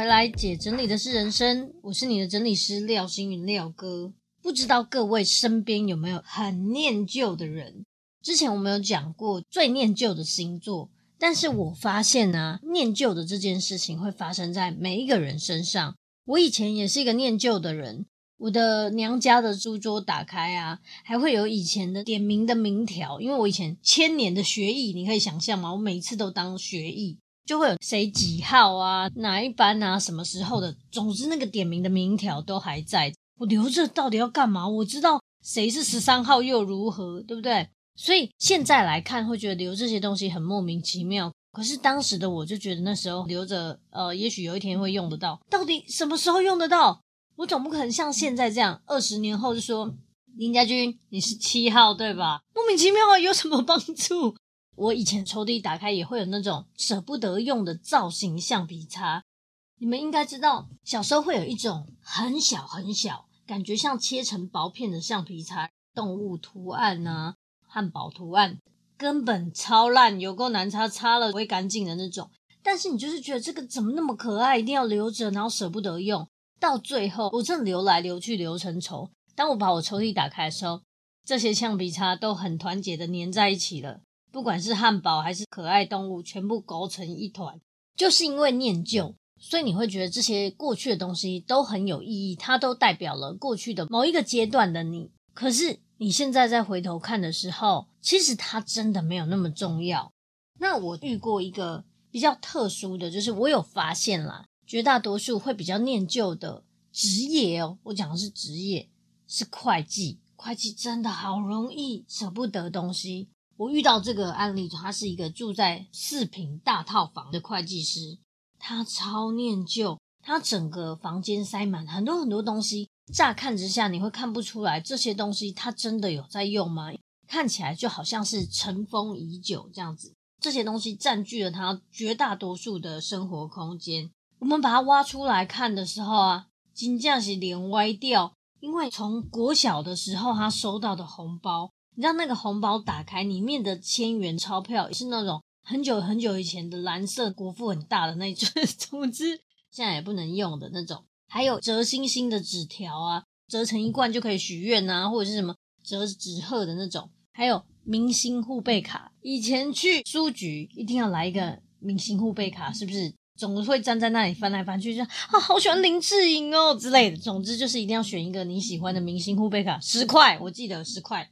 回来，姐整理的是人生，我是你的整理师廖星云廖哥。不知道各位身边有没有很念旧的人？之前我们有讲过最念旧的星座，但是我发现呢、啊，念旧的这件事情会发生在每一个人身上。我以前也是一个念旧的人，我的娘家的书桌打开啊，还会有以前的点名的名条，因为我以前千年的学艺，你可以想象吗？我每一次都当学艺。就会有谁几号啊，哪一班啊，什么时候的，总之那个点名的名条都还在。我留着到底要干嘛？我知道谁是十三号又如何，对不对？所以现在来看，会觉得留这些东西很莫名其妙。可是当时的我就觉得那时候留着，呃，也许有一天会用得到。到底什么时候用得到？我总不可能像现在这样，二十年后就说林家军你是七号，对吧？莫名其妙啊，有什么帮助？我以前抽屉打开也会有那种舍不得用的造型橡皮擦，你们应该知道，小时候会有一种很小很小，感觉像切成薄片的橡皮擦，动物图案啊，汉堡图案，根本超烂，有够难擦，擦了不会干净的那种。但是你就是觉得这个怎么那么可爱，一定要留着，然后舍不得用。到最后，我真的留来留去留成仇。当我把我抽屉打开的时候，这些橡皮擦都很团结的粘在一起了。不管是汉堡还是可爱动物，全部勾成一团，就是因为念旧，所以你会觉得这些过去的东西都很有意义，它都代表了过去的某一个阶段的你。可是你现在再回头看的时候，其实它真的没有那么重要。那我遇过一个比较特殊的，就是我有发现啦，绝大多数会比较念旧的职业哦，我讲的是职业，是会计。会计真的好容易舍不得东西。我遇到这个案例，他是一个住在四坪大套房的会计师，他超念旧，他整个房间塞满很多很多东西，乍看之下你会看不出来这些东西他真的有在用吗？看起来就好像是尘封已久这样子，这些东西占据了他绝大多数的生活空间。我们把它挖出来看的时候啊，真的是脸歪掉，因为从国小的时候他收到的红包。你知道那个红包打开，里面的千元钞票是那种很久很久以前的蓝色，国父很大的那种，总之现在也不能用的那种。还有折星星的纸条啊，折成一罐就可以许愿啊，或者是什么折纸鹤的那种。还有明星护贝卡，以前去书局一定要来一个明星护贝卡，是不是？总会站在那里翻来翻去，就啊，好喜欢林志颖哦之类的。总之就是一定要选一个你喜欢的明星护贝卡，十块，我记得十块。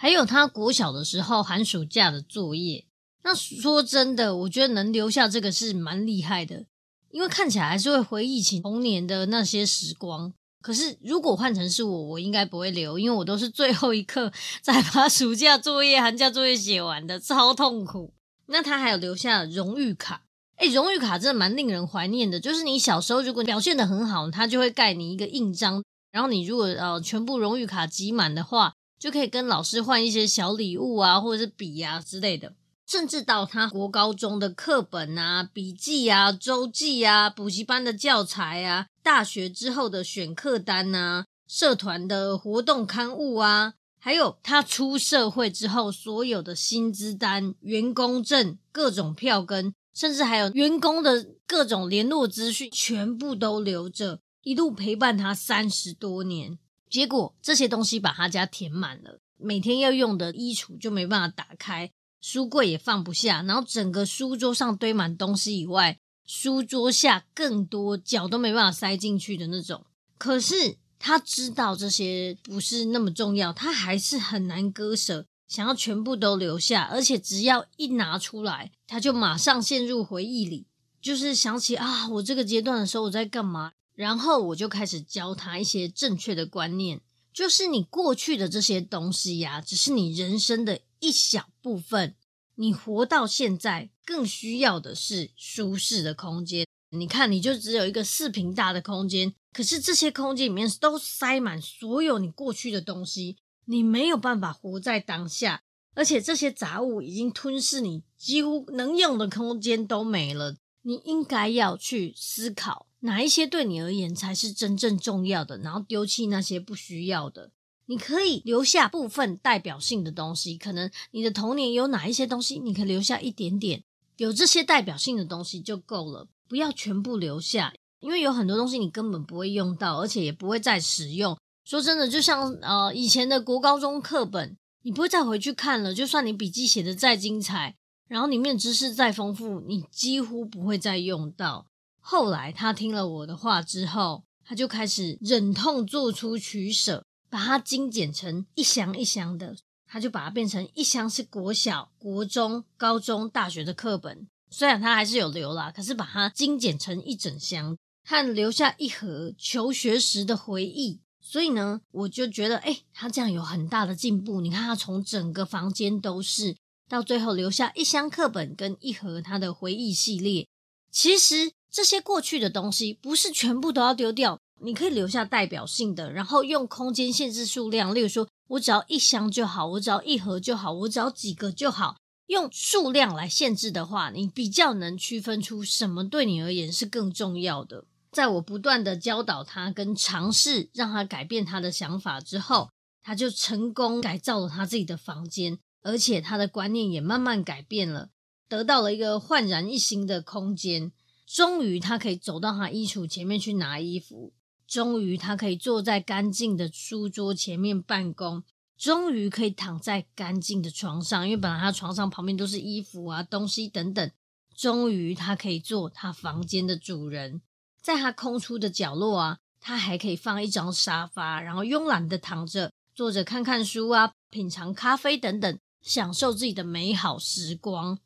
还有他国小的时候寒暑假的作业，那说真的，我觉得能留下这个是蛮厉害的，因为看起来还是会回忆起童年的那些时光。可是如果换成是我，我应该不会留，因为我都是最后一刻才把暑假作业、寒假作业写完的，超痛苦。那他还有留下荣誉卡，诶，荣誉卡真的蛮令人怀念的，就是你小时候如果表现得很好，他就会盖你一个印章，然后你如果呃全部荣誉卡集满的话。就可以跟老师换一些小礼物啊，或者是笔啊之类的，甚至到他国高中的课本啊、笔记啊、周记啊、补习班的教材啊、大学之后的选课单啊、社团的活动刊物啊，还有他出社会之后所有的薪资单、员工证、各种票根，甚至还有员工的各种联络资讯，全部都留着，一路陪伴他三十多年。结果这些东西把他家填满了，每天要用的衣橱就没办法打开，书柜也放不下，然后整个书桌上堆满东西以外，书桌下更多脚都没办法塞进去的那种。可是他知道这些不是那么重要，他还是很难割舍，想要全部都留下，而且只要一拿出来，他就马上陷入回忆里，就是想起啊，我这个阶段的时候我在干嘛。然后我就开始教他一些正确的观念，就是你过去的这些东西呀，只是你人生的一小部分。你活到现在，更需要的是舒适的空间。你看，你就只有一个四平大的空间，可是这些空间里面都塞满所有你过去的东西，你没有办法活在当下，而且这些杂物已经吞噬你几乎能用的空间都没了。你应该要去思考哪一些对你而言才是真正重要的，然后丢弃那些不需要的。你可以留下部分代表性的东西，可能你的童年有哪一些东西，你可以留下一点点，有这些代表性的东西就够了，不要全部留下。因为有很多东西你根本不会用到，而且也不会再使用。说真的，就像呃以前的国高中课本，你不会再回去看了。就算你笔记写得再精彩，然后里面知识再丰富，你几乎不会再用到。后来他听了我的话之后，他就开始忍痛做出取舍，把它精简成一箱一箱的。他就把它变成一箱是国小、国中、高中、大学的课本，虽然他还是有留啦，可是把它精简成一整箱。和留下一盒求学时的回忆，所以呢，我就觉得，哎，他这样有很大的进步。你看，他从整个房间都是，到最后留下一箱课本跟一盒他的回忆系列。其实这些过去的东西不是全部都要丢掉，你可以留下代表性的，然后用空间限制数量，例如说我只要一箱就好，我只要一盒就好，我只要几个就好。用数量来限制的话，你比较能区分出什么对你而言是更重要的。在我不断的教导他跟尝试让他改变他的想法之后，他就成功改造了他自己的房间，而且他的观念也慢慢改变了，得到了一个焕然一新的空间。终于，他可以走到他衣橱前面去拿衣服；终于，他可以坐在干净的书桌前面办公；终于，可以躺在干净的床上，因为本来他床上旁边都是衣服啊、东西等等。终于，他可以做他房间的主人。在他空出的角落啊，他还可以放一张沙发，然后慵懒的躺着、坐着，看看书啊，品尝咖啡等等，享受自己的美好时光。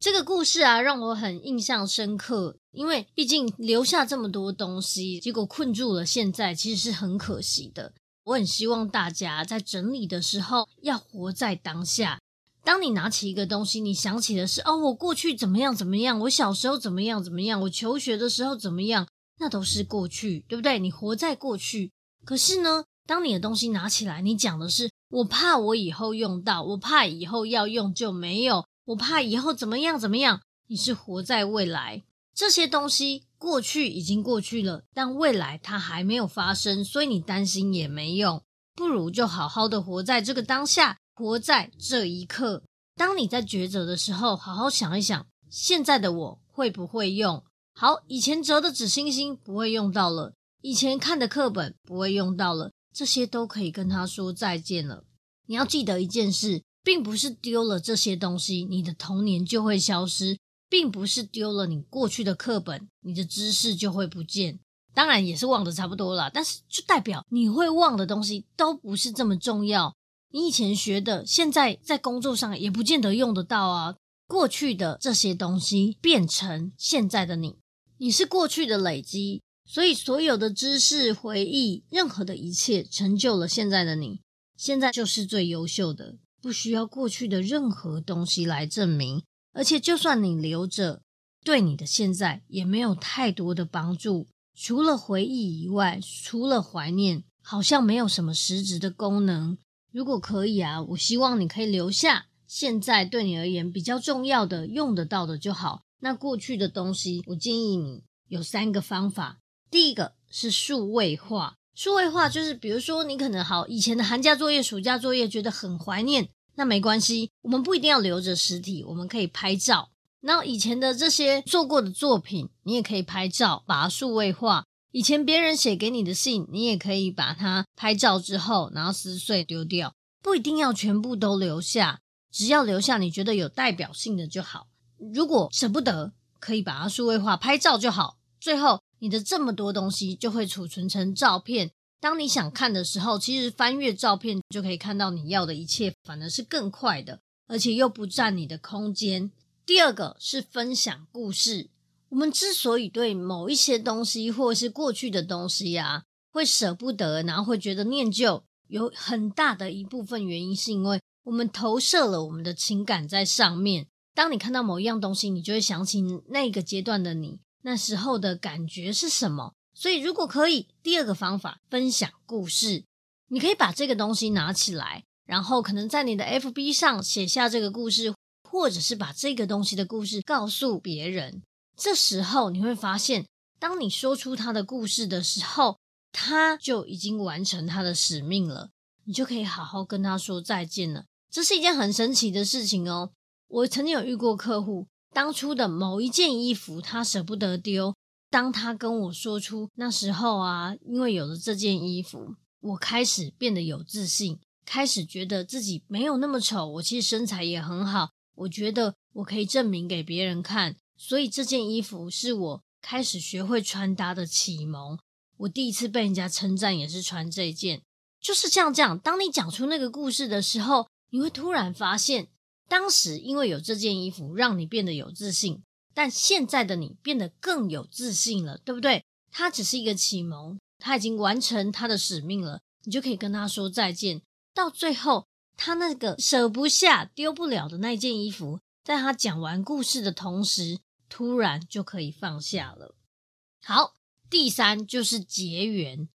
这个故事啊，让我很印象深刻，因为毕竟留下这么多东西，结果困住了现在，其实是很可惜的。我很希望大家在整理的时候要活在当下。当你拿起一个东西，你想起的是哦，我过去怎么样怎么样，我小时候怎么样怎么样，我求学的时候怎么样。那都是过去，对不对？你活在过去。可是呢，当你的东西拿起来，你讲的是我怕我以后用到，我怕以后要用就没有，我怕以后怎么样怎么样。你是活在未来，这些东西过去已经过去了，但未来它还没有发生，所以你担心也没用。不如就好好的活在这个当下，活在这一刻。当你在抉择的时候，好好想一想，现在的我会不会用？好，以前折的纸星星不会用到了，以前看的课本不会用到了，这些都可以跟他说再见了。你要记得一件事，并不是丢了这些东西，你的童年就会消失，并不是丢了你过去的课本，你的知识就会不见。当然也是忘得差不多了，但是就代表你会忘的东西都不是这么重要。你以前学的，现在在工作上也不见得用得到啊。过去的这些东西变成现在的你。你是过去的累积，所以所有的知识、回忆，任何的一切，成就了现在的你。现在就是最优秀的，不需要过去的任何东西来证明。而且，就算你留着，对你的现在也没有太多的帮助。除了回忆以外，除了怀念，好像没有什么实质的功能。如果可以啊，我希望你可以留下现在对你而言比较重要的、用得到的就好。那过去的东西，我建议你有三个方法。第一个是数位化，数位化就是比如说你可能好以前的寒假作业、暑假作业觉得很怀念，那没关系，我们不一定要留着实体，我们可以拍照。然后以前的这些做过的作品，你也可以拍照，把它数位化。以前别人写给你的信，你也可以把它拍照之后，然后撕碎丢掉，不一定要全部都留下，只要留下你觉得有代表性的就好。如果舍不得，可以把它数位化，拍照就好。最后，你的这么多东西就会储存成照片。当你想看的时候，其实翻阅照片就可以看到你要的一切，反而是更快的，而且又不占你的空间。第二个是分享故事。我们之所以对某一些东西或是过去的东西啊，会舍不得，然后会觉得念旧，有很大的一部分原因是因为我们投射了我们的情感在上面。当你看到某一样东西，你就会想起那个阶段的你，那时候的感觉是什么？所以如果可以，第二个方法，分享故事，你可以把这个东西拿起来，然后可能在你的 FB 上写下这个故事，或者是把这个东西的故事告诉别人。这时候你会发现，当你说出他的故事的时候，他就已经完成他的使命了，你就可以好好跟他说再见了。这是一件很神奇的事情哦。我曾经有遇过客户，当初的某一件衣服他舍不得丢，当他跟我说出那时候啊，因为有了这件衣服，我开始变得有自信，开始觉得自己没有那么丑，我其实身材也很好，我觉得我可以证明给别人看，所以这件衣服是我开始学会穿搭的启蒙。我第一次被人家称赞也是穿这件，就是这样这样。当你讲出那个故事的时候，你会突然发现，当时因为有这件衣服让你变得有自信，但现在的你变得更有自信了，对不对？它只是一个启蒙，他已经完成他的使命了，你就可以跟他说再见。到最后，他那个舍不下、丢不了的那件衣服，在他讲完故事的同时，突然就可以放下了。好。第三就是结缘，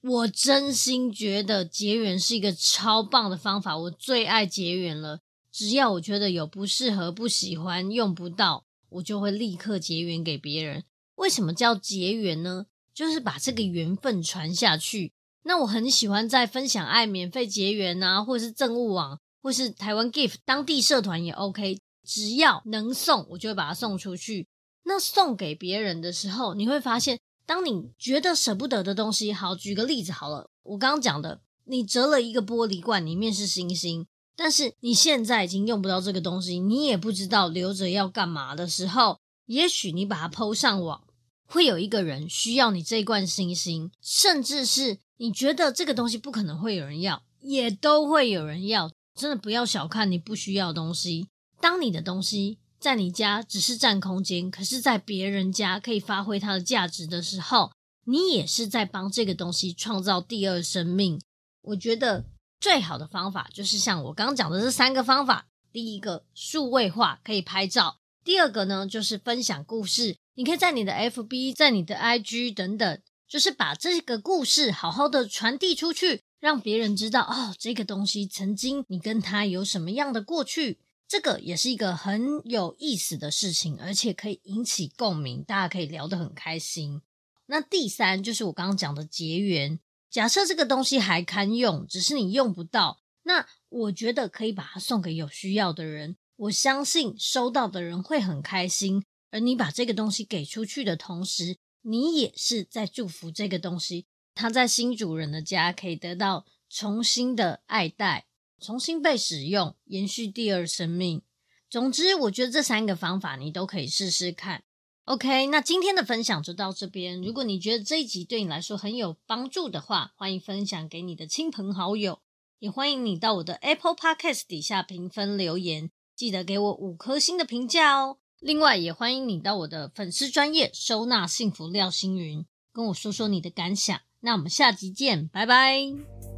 我真心觉得结缘是一个超棒的方法，我最爱结缘了。只要我觉得有不适合、不喜欢、用不到，我就会立刻结缘给别人。为什么叫结缘呢？就是把这个缘分传下去。那我很喜欢在分享爱免费结缘啊，或是赠物网，或是台湾 Gift 当地社团也 OK，只要能送，我就会把它送出去。那送给别人的时候，你会发现。当你觉得舍不得的东西，好，举个例子好了，我刚刚讲的，你折了一个玻璃罐，里面是星星，但是你现在已经用不到这个东西，你也不知道留着要干嘛的时候，也许你把它 PO 上网，会有一个人需要你这一罐星星，甚至是你觉得这个东西不可能会有人要，也都会有人要。真的不要小看你不需要东西，当你的东西。在你家只是占空间，可是在别人家可以发挥它的价值的时候，你也是在帮这个东西创造第二生命。我觉得最好的方法就是像我刚刚讲的这三个方法：第一个，数位化可以拍照；第二个呢，就是分享故事。你可以在你的 FB、在你的 IG 等等，就是把这个故事好好的传递出去，让别人知道哦，这个东西曾经你跟他有什么样的过去。这个也是一个很有意思的事情，而且可以引起共鸣，大家可以聊得很开心。那第三就是我刚刚讲的结缘。假设这个东西还堪用，只是你用不到，那我觉得可以把它送给有需要的人。我相信收到的人会很开心，而你把这个东西给出去的同时，你也是在祝福这个东西，它在新主人的家可以得到重新的爱戴。重新被使用，延续第二生命。总之，我觉得这三个方法你都可以试试看。OK，那今天的分享就到这边。如果你觉得这一集对你来说很有帮助的话，欢迎分享给你的亲朋好友，也欢迎你到我的 Apple Podcast 底下评分留言，记得给我五颗星的评价哦。另外，也欢迎你到我的粉丝专业收纳幸福廖星云，跟我说说你的感想。那我们下集见，拜拜。